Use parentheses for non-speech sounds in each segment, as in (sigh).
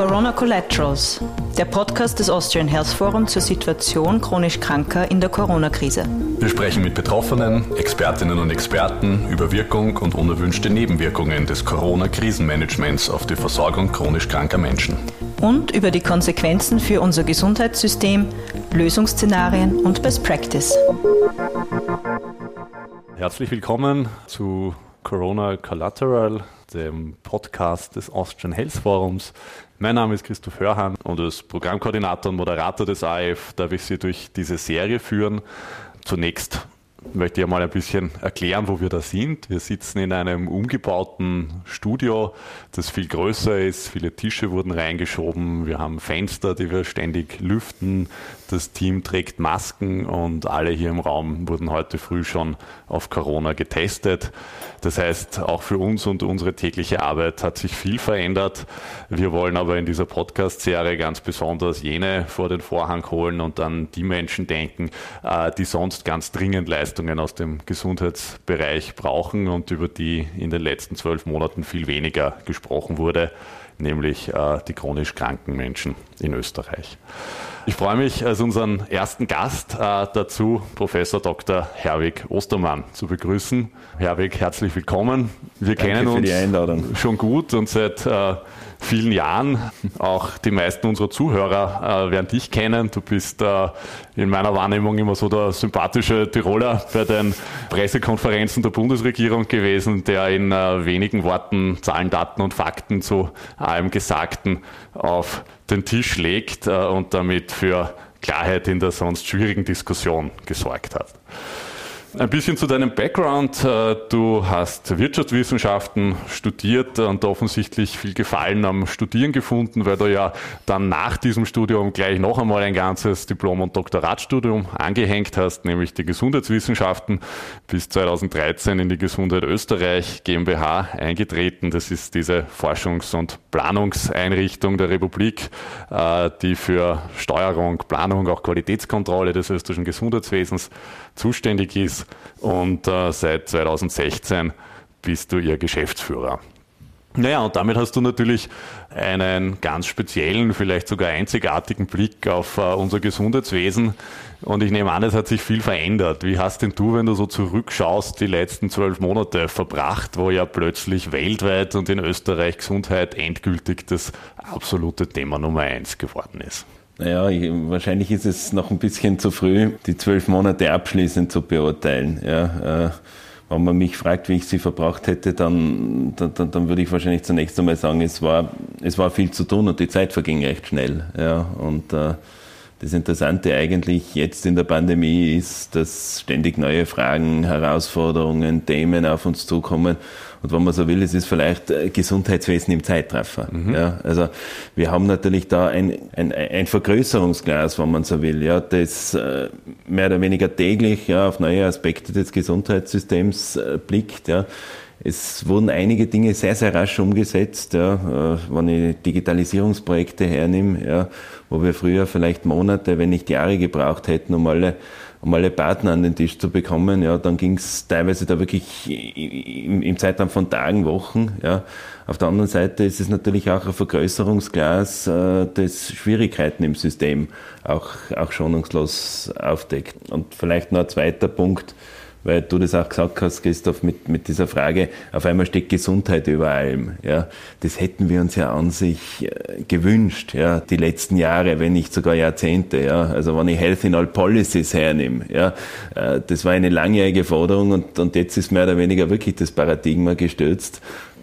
Corona Collaterals, der Podcast des Austrian Health Forum zur Situation chronisch Kranker in der Corona-Krise. Wir sprechen mit Betroffenen, Expertinnen und Experten über Wirkung und unerwünschte Nebenwirkungen des Corona-Krisenmanagements auf die Versorgung chronisch kranker Menschen. Und über die Konsequenzen für unser Gesundheitssystem, Lösungsszenarien und Best Practice. Herzlich willkommen zu Corona Collateral, dem Podcast des Austrian Health Forums. Mein Name ist Christoph Hörhan und als Programmkoordinator und Moderator des AF darf ich Sie durch diese Serie führen. Zunächst möchte ich mal ein bisschen erklären, wo wir da sind. Wir sitzen in einem umgebauten Studio, das viel größer ist. Viele Tische wurden reingeschoben. Wir haben Fenster, die wir ständig lüften. Das Team trägt Masken und alle hier im Raum wurden heute früh schon auf Corona getestet. Das heißt, auch für uns und unsere tägliche Arbeit hat sich viel verändert. Wir wollen aber in dieser Podcast-Serie ganz besonders jene vor den Vorhang holen und an die Menschen denken, äh, die sonst ganz dringend Leistungen aus dem Gesundheitsbereich brauchen und über die in den letzten zwölf Monaten viel weniger gesprochen wurde, nämlich äh, die chronisch kranken Menschen in Österreich. Ich freue mich, als unseren ersten Gast äh, dazu Professor Dr. Herwig Ostermann zu begrüßen. Herwig, herzlich willkommen. Wir Danke kennen uns schon gut und seit äh, vielen Jahren. Auch die meisten unserer Zuhörer äh, werden dich kennen. Du bist äh, in meiner Wahrnehmung immer so der sympathische Tiroler bei den Pressekonferenzen der Bundesregierung gewesen, der in äh, wenigen Worten Zahlen, Daten und Fakten zu allem Gesagten auf den Tisch legt äh, und damit für Klarheit in der sonst schwierigen Diskussion gesorgt hat. Ein bisschen zu deinem Background. Äh, du hast Wirtschaftswissenschaften studiert und offensichtlich viel Gefallen am Studieren gefunden, weil du ja dann nach diesem Studium gleich noch einmal ein ganzes Diplom- und Doktoratstudium angehängt hast, nämlich die Gesundheitswissenschaften. Bis 2013 in die Gesundheit Österreich GmbH eingetreten. Das ist diese Forschungs- und Planungseinrichtung der Republik, äh, die für Steuerung, Planung, auch Qualitätskontrolle des österreichischen Gesundheitswesens zuständig ist und äh, seit 2016 bist du ihr Geschäftsführer. Naja, und damit hast du natürlich einen ganz speziellen, vielleicht sogar einzigartigen Blick auf uh, unser Gesundheitswesen. Und ich nehme an, es hat sich viel verändert. Wie hast denn du, wenn du so zurückschaust, die letzten zwölf Monate verbracht, wo ja plötzlich weltweit und in Österreich Gesundheit endgültig das absolute Thema Nummer eins geworden ist? Naja, ich, wahrscheinlich ist es noch ein bisschen zu früh, die zwölf Monate abschließend zu beurteilen. Ja, äh, wenn man mich fragt, wie ich sie verbracht hätte, dann, dann, dann würde ich wahrscheinlich zunächst einmal sagen, es war, es war viel zu tun und die Zeit verging recht schnell. Ja, und äh, das Interessante eigentlich jetzt in der Pandemie ist, dass ständig neue Fragen, Herausforderungen, Themen auf uns zukommen. Und wenn man so will, es ist vielleicht äh, Gesundheitswesen im Zeitraffer. Mhm. Ja, also wir haben natürlich da ein, ein, ein Vergrößerungsglas, wenn man so will, ja, das äh, mehr oder weniger täglich ja, auf neue Aspekte des Gesundheitssystems äh, blickt. Ja. Es wurden einige Dinge sehr, sehr rasch umgesetzt, ja, äh, wenn ich Digitalisierungsprojekte hernehme, ja, wo wir früher vielleicht Monate, wenn nicht Jahre gebraucht hätten, um alle, um alle Partner an den Tisch zu bekommen, ja, dann ging es teilweise da wirklich im, im Zeitraum von Tagen, Wochen. Ja. Auf der anderen Seite ist es natürlich auch ein Vergrößerungsglas, äh, das Schwierigkeiten im System auch, auch schonungslos aufdeckt. Und vielleicht noch ein zweiter Punkt, weil du das auch gesagt hast, Christoph, mit, mit dieser Frage, auf einmal steht Gesundheit über allem. Ja, das hätten wir uns ja an sich äh, gewünscht, ja, die letzten Jahre, wenn nicht sogar Jahrzehnte. Ja, also wenn ich Health in All Policies hernehme, ja, äh, das war eine langjährige Forderung und, und jetzt ist mehr oder weniger wirklich das Paradigma gestürzt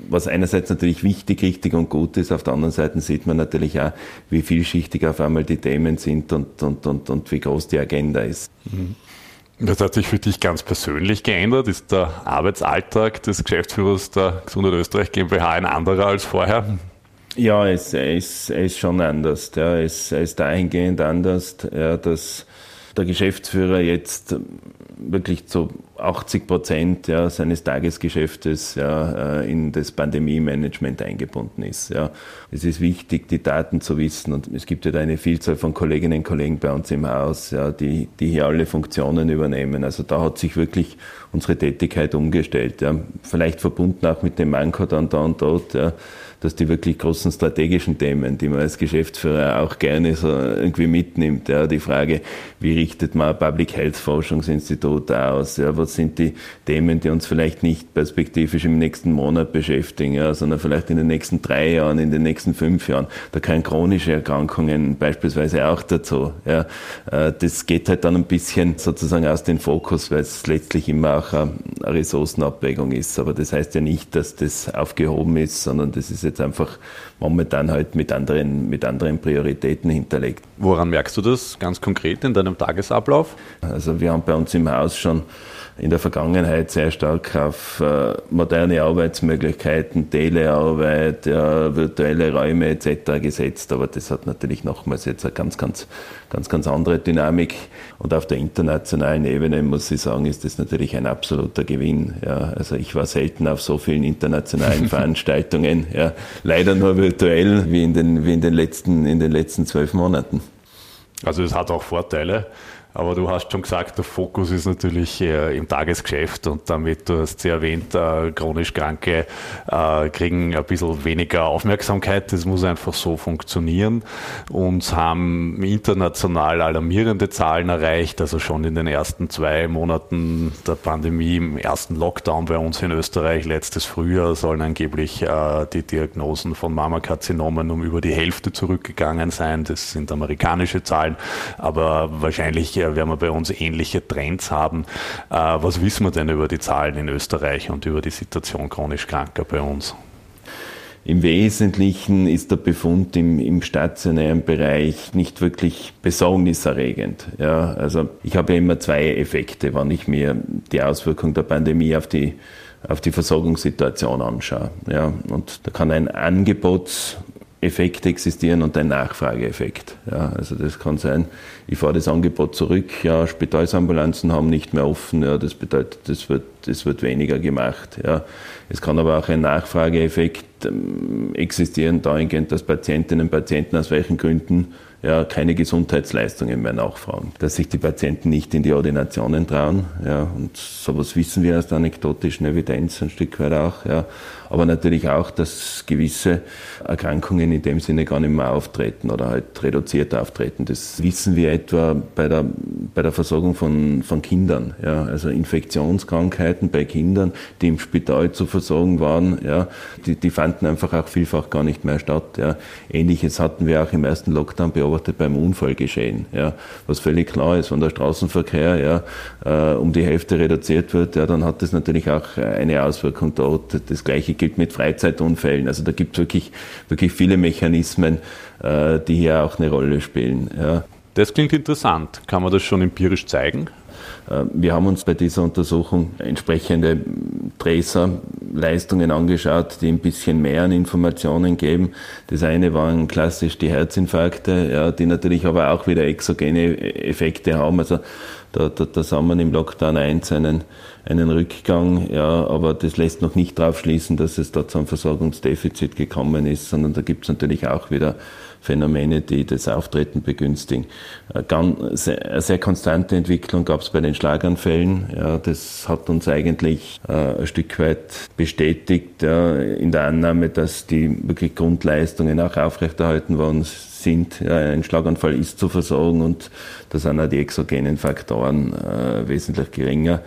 was einerseits natürlich wichtig, richtig und gut ist, auf der anderen Seite sieht man natürlich auch, wie vielschichtig auf einmal die Themen sind und, und, und, und wie groß die Agenda ist. Mhm. Das hat sich für dich ganz persönlich geändert. Ist der Arbeitsalltag des Geschäftsführers der Gesundheit Österreich GmbH ein anderer als vorher? Ja, es, ist, er ist schon anders. Ja, ist, er ist dahingehend anders, ja, dass der Geschäftsführer jetzt wirklich zu 80 Prozent ja, seines Tagesgeschäftes ja, äh, in das Pandemie-Management eingebunden ist. Ja. Es ist wichtig, die Daten zu wissen und es gibt ja da eine Vielzahl von Kolleginnen und Kollegen bei uns im Haus, ja, die, die hier alle Funktionen übernehmen. Also da hat sich wirklich unsere Tätigkeit umgestellt. Ja. Vielleicht verbunden auch mit dem Manko dann da und dort, ja, dass die wirklich großen strategischen Themen, die man als Geschäftsführer auch gerne so irgendwie mitnimmt, ja, die Frage, wie richtet man ein Public Health Forschungsinstitut aus, ja, was sind die Themen, die uns vielleicht nicht perspektivisch im nächsten Monat beschäftigen, ja, sondern vielleicht in den nächsten drei Jahren, in den nächsten fünf Jahren. Da können chronische Erkrankungen beispielsweise auch dazu. Ja. Äh, das geht halt dann ein bisschen sozusagen aus dem Fokus, weil es letztlich immer auch eine Ressourcenabwägung ist. Aber das heißt ja nicht, dass das aufgehoben ist, sondern das ist jetzt einfach momentan halt mit anderen, mit anderen Prioritäten hinterlegt. Woran merkst du das ganz konkret in deinem Tagesablauf? Also wir haben bei uns im Haus schon in der Vergangenheit sehr stark auf äh, moderne Arbeitsmöglichkeiten, Telearbeit, ja, virtuelle Räume etc. gesetzt. Aber das hat natürlich nochmals jetzt eine ganz, ganz, ganz, ganz andere Dynamik. Und auf der internationalen Ebene muss ich sagen, ist das natürlich ein absoluter Gewinn. Ja, also ich war selten auf so vielen internationalen (laughs) Veranstaltungen. Ja, leider nur virtuell wie in den, wie in den letzten, in den letzten zwölf Monaten. Also es hat auch Vorteile. Aber du hast schon gesagt, der Fokus ist natürlich äh, im Tagesgeschäft und damit, du hast sie erwähnt, äh, chronisch Kranke äh, kriegen ein bisschen weniger Aufmerksamkeit. Das muss einfach so funktionieren und haben international alarmierende Zahlen erreicht. Also schon in den ersten zwei Monaten der Pandemie, im ersten Lockdown bei uns in Österreich letztes Frühjahr sollen angeblich die Diagnosen von Mammakarzinomen um über die Hälfte zurückgegangen sein. Das sind amerikanische Zahlen, aber wahrscheinlich äh, werden wir bei uns ähnliche Trends haben. Äh, was wissen wir denn über die Zahlen in Österreich und über die Situation chronisch Kranker bei uns? Im Wesentlichen ist der Befund im, im stationären Bereich nicht wirklich besorgniserregend. Ja, also ich habe ja immer zwei Effekte, wenn ich mir die Auswirkung der Pandemie auf die auf die Versorgungssituation anschaue. Ja, und da kann ein Angebots Effekt existieren und ein Nachfrageeffekt. Ja, also das kann sein, ich fahre das Angebot zurück, ja, Spitalsambulanzen haben nicht mehr offen, ja, das bedeutet, das wird, das wird weniger gemacht. Ja. Es kann aber auch ein Nachfrageeffekt ähm, existieren, dahingehend, dass Patientinnen und Patienten aus welchen Gründen ja, keine Gesundheitsleistungen mehr nachfragen, dass sich die Patienten nicht in die Ordinationen trauen. Ja, und sowas wissen wir aus der anekdotischen Evidenz ein Stück weit auch. Ja, aber natürlich auch, dass gewisse Erkrankungen in dem Sinne gar nicht mehr auftreten oder halt reduziert auftreten. Das wissen wir etwa bei der, bei der Versorgung von, von Kindern. Ja, also Infektionskrankheiten bei Kindern, die im Spital zu versorgen waren, ja, die, die fanden einfach auch vielfach gar nicht mehr statt. Ja. Ähnliches hatten wir auch im ersten Lockdown beobachtet beim Unfallgeschehen. Ja, was völlig klar ist, wenn der Straßenverkehr ja, äh, um die Hälfte reduziert wird, ja, dann hat das natürlich auch eine Auswirkung dort. Das gleiche gilt mit Freizeitunfällen. Also da gibt es wirklich, wirklich viele Mechanismen, äh, die hier auch eine Rolle spielen. Ja. Das klingt interessant. Kann man das schon empirisch zeigen? Äh, wir haben uns bei dieser Untersuchung entsprechende Tracer-Leistungen angeschaut, die ein bisschen mehr an Informationen geben. Das eine waren klassisch die Herzinfarkte, ja, die natürlich aber auch wieder exogene Effekte haben. Also da, da, da sah man im Lockdown 1 einen, einen Rückgang, ja, aber das lässt noch nicht darauf schließen, dass es da zu einem Versorgungsdefizit gekommen ist, sondern da gibt es natürlich auch wieder Phänomene, die das Auftreten begünstigen. Eine, ganz, eine sehr konstante Entwicklung gab es bei den Schlaganfällen. Ja, das hat uns eigentlich äh, ein Stück weit bestätigt ja, in der Annahme, dass die wirklich Grundleistungen auch aufrechterhalten worden sind. Ja, ein Schlaganfall ist zu versorgen und da sind auch die exogenen Faktoren äh, wesentlich geringer.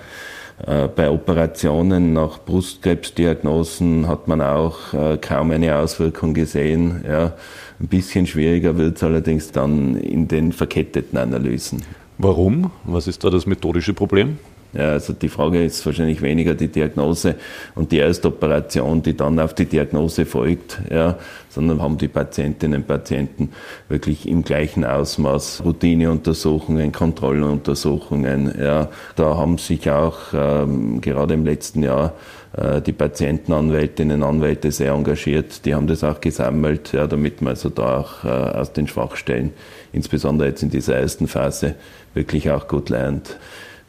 Äh, bei Operationen nach Brustkrebsdiagnosen hat man auch äh, kaum eine Auswirkung gesehen. Ja. Ein bisschen schwieriger wird es allerdings dann in den verketteten Analysen. Warum? Was ist da das methodische Problem? Ja, also die Frage ist wahrscheinlich weniger die Diagnose und die erste Operation, die dann auf die Diagnose folgt, ja, sondern haben die Patientinnen und Patienten wirklich im gleichen Ausmaß Routineuntersuchungen, Kontrolluntersuchungen. Ja. Da haben sich auch ähm, gerade im letzten Jahr äh, die Patientenanwältinnen und Anwälte sehr engagiert. Die haben das auch gesammelt, ja, damit man also da auch äh, aus den Schwachstellen, insbesondere jetzt in dieser ersten Phase, wirklich auch gut lernt.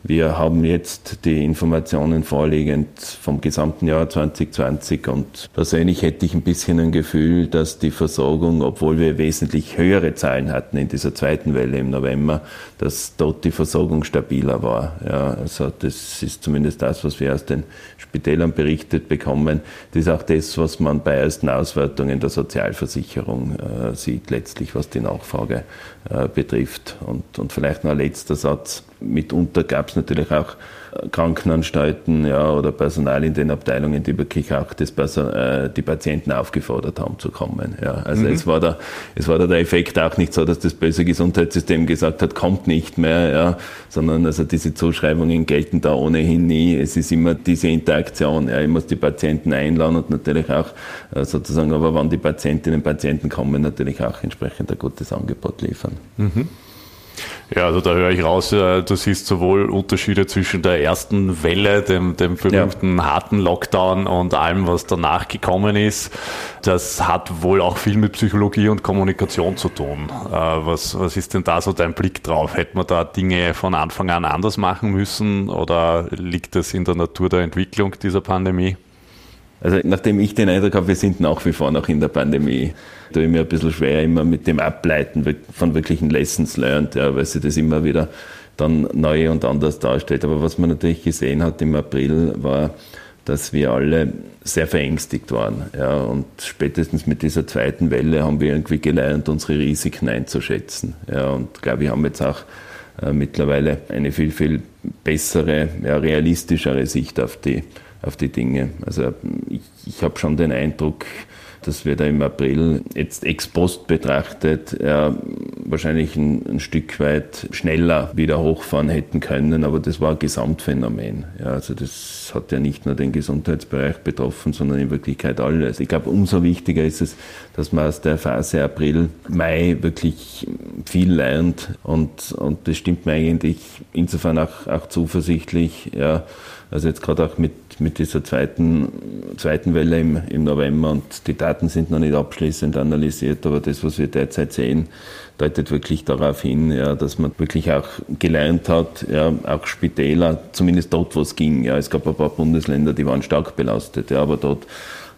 Wir haben jetzt die Informationen vorliegend vom gesamten Jahr 2020 und persönlich hätte ich ein bisschen ein Gefühl, dass die Versorgung, obwohl wir wesentlich höhere Zahlen hatten in dieser zweiten Welle im November, dass dort die Versorgung stabiler war. Ja, also das ist zumindest das, was wir aus den Spitälern berichtet bekommen. Das ist auch das, was man bei ersten Auswertungen der Sozialversicherung äh, sieht, letztlich was die Nachfrage äh, betrifft. Und, und vielleicht noch ein letzter Satz. Mitunter gab es natürlich auch Krankenanstalten ja, oder Personal in den Abteilungen, die wirklich auch das, äh, die Patienten aufgefordert haben zu kommen. Ja. Also mhm. es, war da, es war da der Effekt auch nicht so, dass das böse Gesundheitssystem gesagt hat, kommt nicht mehr, ja, sondern also diese Zuschreibungen gelten da ohnehin nie. Es ist immer diese Interaktion. Ja. Ich muss die Patienten einladen und natürlich auch äh, sozusagen, aber wann die Patientinnen und Patienten kommen, natürlich auch entsprechend ein gutes Angebot liefern. Mhm. Ja, also da höre ich raus, äh, du siehst sowohl Unterschiede zwischen der ersten Welle, dem, dem berühmten ja. harten Lockdown und allem, was danach gekommen ist. Das hat wohl auch viel mit Psychologie und Kommunikation zu tun. Äh, was, was ist denn da so dein Blick drauf? Hätte man da Dinge von Anfang an anders machen müssen oder liegt das in der Natur der Entwicklung dieser Pandemie? Also nachdem ich den Eindruck habe, wir sind nach wie vor noch in der Pandemie, tue ich mir ein bisschen schwer immer mit dem Ableiten von wirklichen Lessons learned, ja, weil sich das immer wieder dann neu und anders darstellt. Aber was man natürlich gesehen hat im April war, dass wir alle sehr verängstigt waren. Ja, und spätestens mit dieser zweiten Welle haben wir irgendwie gelernt, unsere Risiken einzuschätzen. Ja, und glaube, wir haben jetzt auch äh, mittlerweile eine viel, viel bessere, ja, realistischere Sicht auf die auf die Dinge. Also ich, ich habe schon den Eindruck, dass wir da im April jetzt ex post betrachtet ja, wahrscheinlich ein, ein, Stück weit schneller wieder hochfahren hätten können, aber das war ein Gesamtphänomen. Ja, also das hat ja nicht nur den Gesundheitsbereich betroffen, sondern in Wirklichkeit alles. Ich glaube, umso wichtiger ist es, dass man aus der Phase April, Mai wirklich viel lernt und, und das stimmt mir eigentlich insofern auch, auch zuversichtlich. Ja, also jetzt gerade auch mit, mit dieser zweiten, zweiten Welle im, im November und die Daten sind noch nicht abschließend analysiert, aber das, was wir derzeit sehen, deutet wirklich darauf hin, ja, dass man wirklich auch gelernt hat, ja, auch Spitäler, zumindest dort, wo es ging. Ja, es gab ein paar Bundesländer, die waren stark belastet, ja, aber dort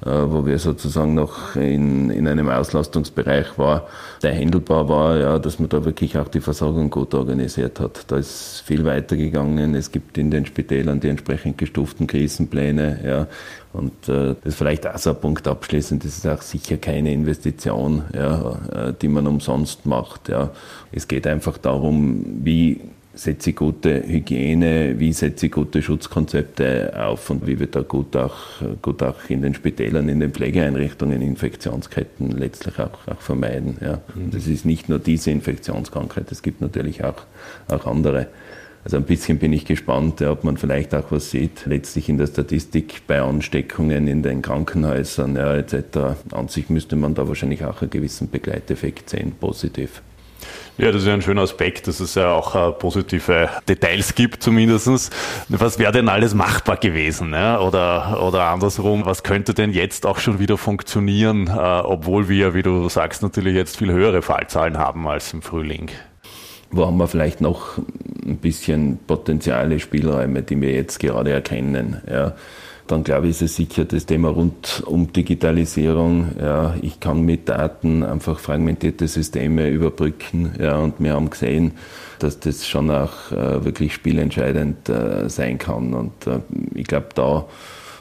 wo wir sozusagen noch in, in einem Auslastungsbereich war, der handelbar war, ja, dass man da wirklich auch die Versorgung gut organisiert hat. Da ist viel weitergegangen. Es gibt in den Spitälern die entsprechend gestuften Krisenpläne, ja. Und äh, das ist vielleicht auch so ein Punkt abschließend, das ist auch sicher keine Investition, ja, äh, die man umsonst macht. Ja. Es geht einfach darum, wie setze ich gute Hygiene, wie setze ich gute Schutzkonzepte auf und wie wir da gut auch, gut auch in den Spitälern, in den Pflegeeinrichtungen Infektionsketten letztlich auch, auch vermeiden. Ja. Mhm. Das ist nicht nur diese Infektionskrankheit, es gibt natürlich auch, auch andere. Also ein bisschen bin ich gespannt, ob man vielleicht auch was sieht, letztlich in der Statistik bei Ansteckungen in den Krankenhäusern ja, etc. An sich müsste man da wahrscheinlich auch einen gewissen Begleiteffekt sehen, positiv. Ja, das ist ja ein schöner Aspekt, dass es ja auch äh, positive Details gibt zumindestens. Was wäre denn alles machbar gewesen? Ja? Oder, oder andersrum, was könnte denn jetzt auch schon wieder funktionieren, äh, obwohl wir, wie du sagst, natürlich jetzt viel höhere Fallzahlen haben als im Frühling? Wo haben wir vielleicht noch ein bisschen Potenziale, Spielräume, die wir jetzt gerade erkennen? Ja? Dann glaube ich, ist es sicher das Thema rund um Digitalisierung. Ja, ich kann mit Daten einfach fragmentierte Systeme überbrücken. Ja, und wir haben gesehen, dass das schon auch äh, wirklich spielentscheidend äh, sein kann. Und äh, ich glaube, da,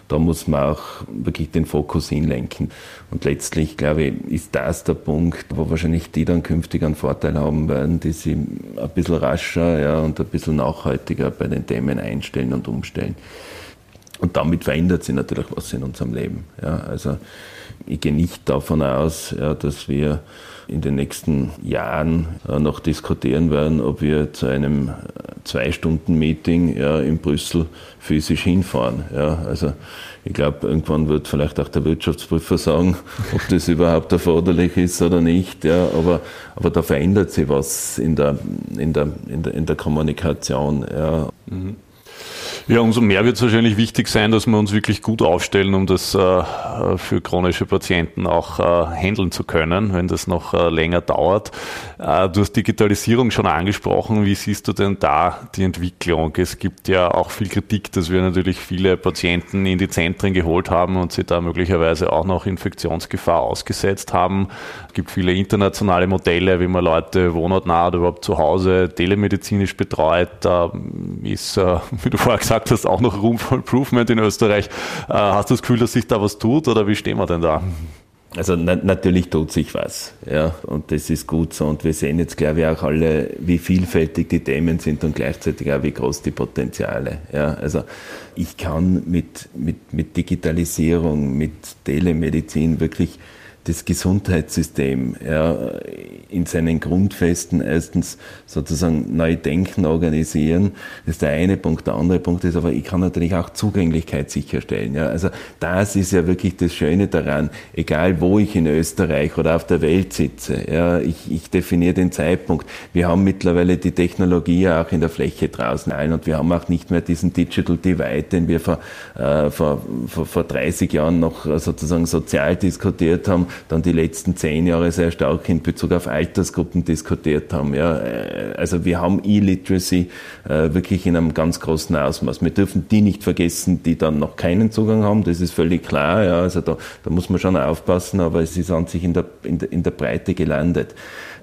da muss man auch wirklich den Fokus hinlenken. Und letztlich, glaube ich, ist das der Punkt, wo wahrscheinlich die dann künftig einen Vorteil haben werden, die sich ein bisschen rascher ja, und ein bisschen nachhaltiger bei den Themen einstellen und umstellen. Und damit verändert sich natürlich was in unserem Leben. Ja, also ich gehe nicht davon aus, ja, dass wir in den nächsten Jahren äh, noch diskutieren werden, ob wir zu einem äh, Zwei-Stunden-Meeting ja, in Brüssel physisch hinfahren. Ja, also ich glaube, irgendwann wird vielleicht auch der Wirtschaftsprüfer sagen, ob das überhaupt erforderlich ist oder nicht. Ja, aber, aber da verändert sich was in der, in der, in der, in der Kommunikation. Ja. Mhm. Ja, umso mehr wird es wahrscheinlich wichtig sein, dass wir uns wirklich gut aufstellen, um das äh, für chronische Patienten auch äh, handeln zu können, wenn das noch äh, länger dauert. Äh, du hast Digitalisierung schon angesprochen. Wie siehst du denn da die Entwicklung? Es gibt ja auch viel Kritik, dass wir natürlich viele Patienten in die Zentren geholt haben und sie da möglicherweise auch noch Infektionsgefahr ausgesetzt haben. Es gibt viele internationale Modelle, wie man Leute wohnortnah oder überhaupt zu Hause telemedizinisch betreut. Da ist, äh, (laughs) wie du vorher gesagt gesagt hast, auch noch Room for Improvement in Österreich. Äh, hast du das Gefühl, dass sich da was tut oder wie stehen wir denn da? Also na, natürlich tut sich was, ja, und das ist gut so. Und wir sehen jetzt, glaube ich, auch alle, wie vielfältig die Themen sind und gleichzeitig auch, wie groß die Potenziale. Ja, also ich kann mit, mit, mit Digitalisierung, mit Telemedizin wirklich das Gesundheitssystem ja, in seinen Grundfesten erstens sozusagen neu denken, organisieren. Das ist der eine Punkt. Der andere Punkt ist aber, ich kann natürlich auch Zugänglichkeit sicherstellen. Ja. Also das ist ja wirklich das Schöne daran, egal wo ich in Österreich oder auf der Welt sitze. Ja, ich, ich definiere den Zeitpunkt. Wir haben mittlerweile die Technologie auch in der Fläche draußen ein und wir haben auch nicht mehr diesen Digital Divide, den wir vor, äh, vor, vor, vor 30 Jahren noch sozusagen sozial diskutiert haben dann die letzten zehn Jahre sehr stark in Bezug auf Altersgruppen diskutiert haben. Ja, also wir haben E-Literacy äh, wirklich in einem ganz großen Ausmaß. Wir dürfen die nicht vergessen, die dann noch keinen Zugang haben. Das ist völlig klar. Ja, also da, da muss man schon aufpassen, aber es ist an sich in der, in der, in der Breite gelandet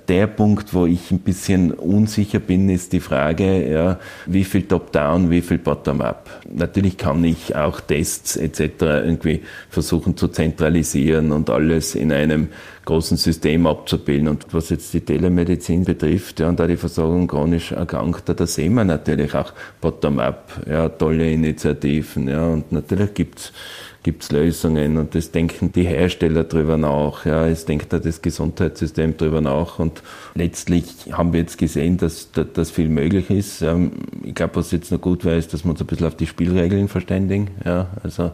der Punkt, wo ich ein bisschen unsicher bin, ist die Frage, ja, wie viel Top-Down, wie viel Bottom-Up. Natürlich kann ich auch Tests etc. irgendwie versuchen zu zentralisieren und alles in einem großen System abzubilden. Und was jetzt die Telemedizin betrifft, ja, und da die Versorgung chronisch Erkrankter, da sehen wir natürlich auch Bottom-up, ja, tolle Initiativen, ja, und natürlich gibt's gibt es Lösungen. Und das denken die Hersteller drüber nach, ja, es denkt da das Gesundheitssystem drüber nach. Und letztlich haben wir jetzt gesehen, dass, dass, dass viel möglich ist. Ähm, ich glaube, was jetzt noch gut wäre, ist, dass wir uns ein bisschen auf die Spielregeln verständigen, ja, also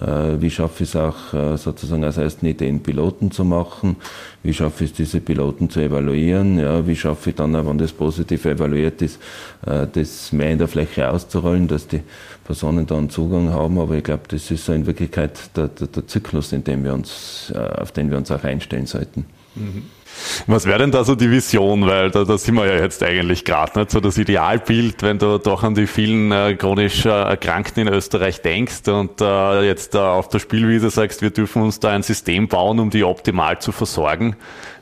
wie schaffe ich es auch äh, sozusagen als ersten Ideen Piloten zu machen? Wie schaffe ich es, diese Piloten zu evaluieren? Ja, wie schaffe ich dann, wenn das positiv evaluiert ist, äh, das mehr in der Fläche auszurollen, dass die Personen da einen Zugang haben? Aber ich glaube, das ist so in Wirklichkeit der, der, der Zyklus, in dem wir uns, auf den wir uns auch einstellen sollten. Was wäre denn da so die Vision? Weil da, da sind wir ja jetzt eigentlich gerade nicht so das Idealbild, wenn du doch an die vielen äh, chronisch äh, Erkrankten in Österreich denkst und äh, jetzt auf der Spielwiese sagst, wir dürfen uns da ein System bauen, um die optimal zu versorgen.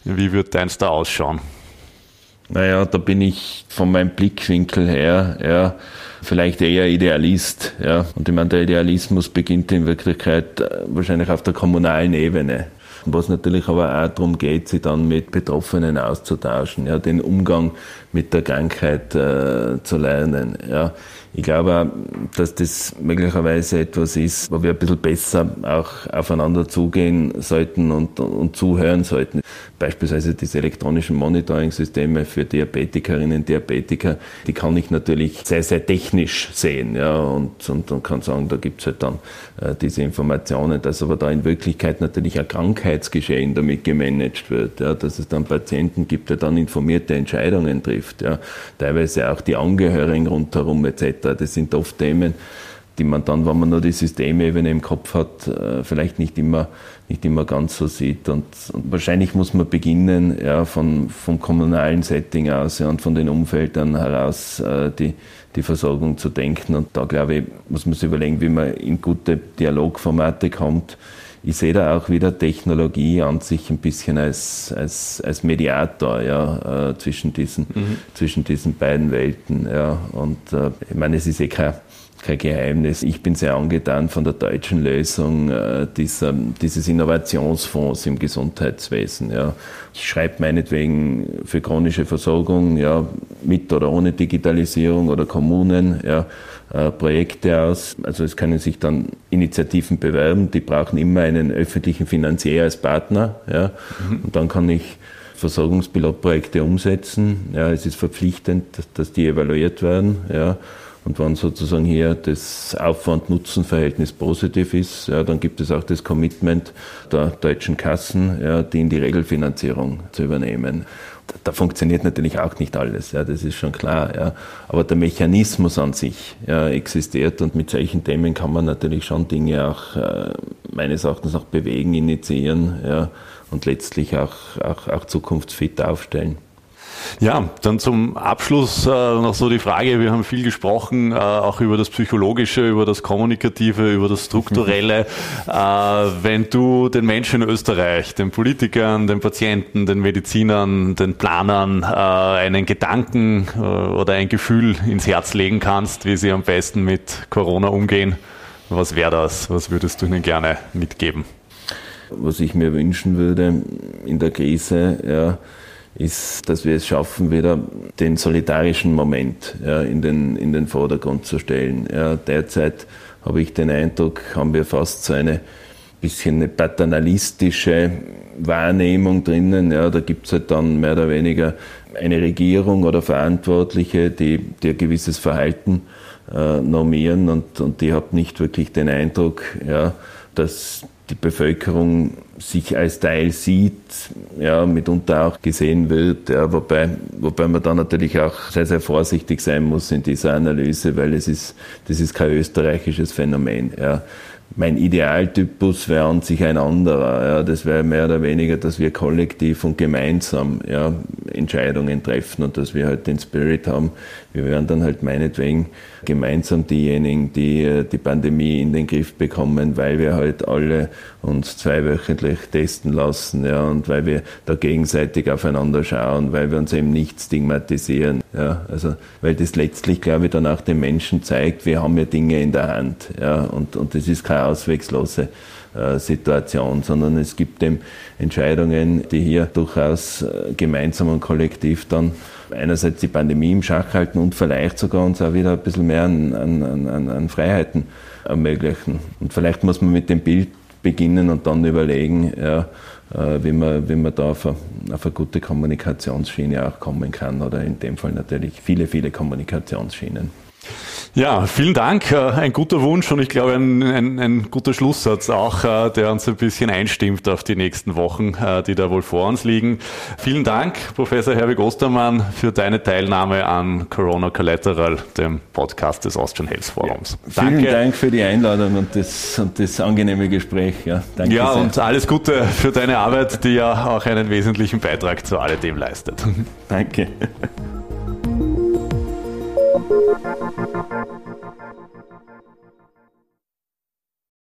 Wie wird deins da ausschauen? Naja, da bin ich von meinem Blickwinkel her, ja, vielleicht eher Idealist, ja. Und ich meine, der Idealismus beginnt in Wirklichkeit äh, wahrscheinlich auf der kommunalen Ebene was natürlich aber auch darum geht, sich dann mit Betroffenen auszutauschen, ja, den Umgang mit der Krankheit äh, zu lernen. Ja. Ich glaube, dass das möglicherweise etwas ist, wo wir ein bisschen besser auch aufeinander zugehen sollten und, und zuhören sollten. Beispielsweise diese elektronischen Monitoring-Systeme für Diabetikerinnen, Diabetiker, die kann ich natürlich sehr, sehr technisch sehen, ja, und, und, und kann sagen, da gibt's halt dann äh, diese Informationen, dass aber da in Wirklichkeit natürlich ein Krankheitsgeschehen damit gemanagt wird, ja, dass es dann Patienten gibt, der dann informierte Entscheidungen trifft, ja, teilweise auch die Angehörigen rundherum etc. Das sind oft Themen, die man dann, wenn man nur die Systemebene im Kopf hat, äh, vielleicht nicht immer, nicht immer ganz so sieht. Und, und wahrscheinlich muss man beginnen, ja, von, vom kommunalen Setting aus ja, und von den Umfeldern heraus äh, die, die Versorgung zu denken. Und da, glaube ich, muss man sich überlegen, wie man in gute Dialogformate kommt. Ich sehe da auch wieder Technologie an sich ein bisschen als, als, als Mediator ja, äh, zwischen, diesen, mhm. zwischen diesen beiden Welten. Ja. Und äh, ich meine, es ist eh kein kein Geheimnis. Ich bin sehr angetan von der deutschen Lösung äh, dieser, dieses Innovationsfonds im Gesundheitswesen. Ja. Ich schreibe meinetwegen für chronische Versorgung, ja, mit oder ohne Digitalisierung oder Kommunen, ja, äh, Projekte aus. Also es können sich dann Initiativen bewerben, die brauchen immer einen öffentlichen Finanzier als Partner. Ja. Mhm. Und dann kann ich Versorgungspilotprojekte umsetzen. Ja, es ist verpflichtend, dass die evaluiert werden. Ja. Und wenn sozusagen hier das Aufwand-Nutzen-Verhältnis positiv ist, ja, dann gibt es auch das Commitment der deutschen Kassen, ja, die in die Regelfinanzierung zu übernehmen da funktioniert natürlich auch nicht alles, ja, das ist schon klar. Ja. Aber der Mechanismus an sich ja, existiert und mit solchen Themen kann man natürlich schon Dinge auch äh, meines Erachtens auch bewegen, initiieren ja, und letztlich auch, auch, auch zukunftsfit aufstellen. Ja, dann zum Abschluss äh, noch so die Frage, wir haben viel gesprochen, äh, auch über das Psychologische, über das Kommunikative, über das Strukturelle. (laughs) äh, wenn du den Menschen in Österreich, den Politikern, den Patienten, den Medizinern, den Planern äh, einen Gedanken äh, oder ein Gefühl ins Herz legen kannst, wie sie am besten mit Corona umgehen, was wäre das? Was würdest du ihnen gerne mitgeben? Was ich mir wünschen würde in der Krise, ja, ist, dass wir es schaffen, wieder den solidarischen Moment ja, in, den, in den Vordergrund zu stellen. Ja, derzeit habe ich den Eindruck, haben wir fast so eine bisschen eine paternalistische Wahrnehmung drinnen. Ja, da gibt es halt dann mehr oder weniger eine Regierung oder Verantwortliche, die, die ein gewisses Verhalten äh, normieren und, und die haben nicht wirklich den Eindruck, ja, dass die Bevölkerung sich als Teil sieht, ja, mitunter auch gesehen wird, ja, wobei, wobei man da natürlich auch sehr, sehr vorsichtig sein muss in dieser Analyse, weil es ist, das ist kein österreichisches Phänomen, ja mein Idealtypus wäre an sich ein anderer. Ja. Das wäre mehr oder weniger, dass wir kollektiv und gemeinsam ja, Entscheidungen treffen und dass wir halt den Spirit haben. Wir wären dann halt meinetwegen gemeinsam diejenigen, die äh, die Pandemie in den Griff bekommen, weil wir halt alle uns zweiwöchentlich testen lassen ja, und weil wir da gegenseitig aufeinander schauen, weil wir uns eben nicht stigmatisieren. Ja. Also, weil das letztlich, glaube ich, dann auch den Menschen zeigt, wir haben ja Dinge in der Hand. Ja, und, und das ist keine auswegslose äh, Situation, sondern es gibt eben Entscheidungen, die hier durchaus äh, gemeinsam und kollektiv dann einerseits die Pandemie im Schach halten und vielleicht sogar uns auch wieder ein bisschen mehr an, an, an, an Freiheiten ermöglichen. Und vielleicht muss man mit dem Bild beginnen und dann überlegen, ja, äh, wie, man, wie man da auf eine, auf eine gute Kommunikationsschiene auch kommen kann oder in dem Fall natürlich viele, viele Kommunikationsschienen. Ja, vielen Dank. Äh, ein guter Wunsch und ich glaube ein, ein, ein guter Schlusssatz auch, äh, der uns ein bisschen einstimmt auf die nächsten Wochen, äh, die da wohl vor uns liegen. Vielen Dank, Professor Herwig Ostermann, für deine Teilnahme an Corona Collateral, dem Podcast des Austrian Health Forums. Ja, vielen danke. Dank für die Einladung und das, und das angenehme Gespräch. Ja, danke ja sehr. und alles Gute für deine Arbeit, die ja auch einen wesentlichen Beitrag zu alledem leistet. (laughs) Danke. Thank you.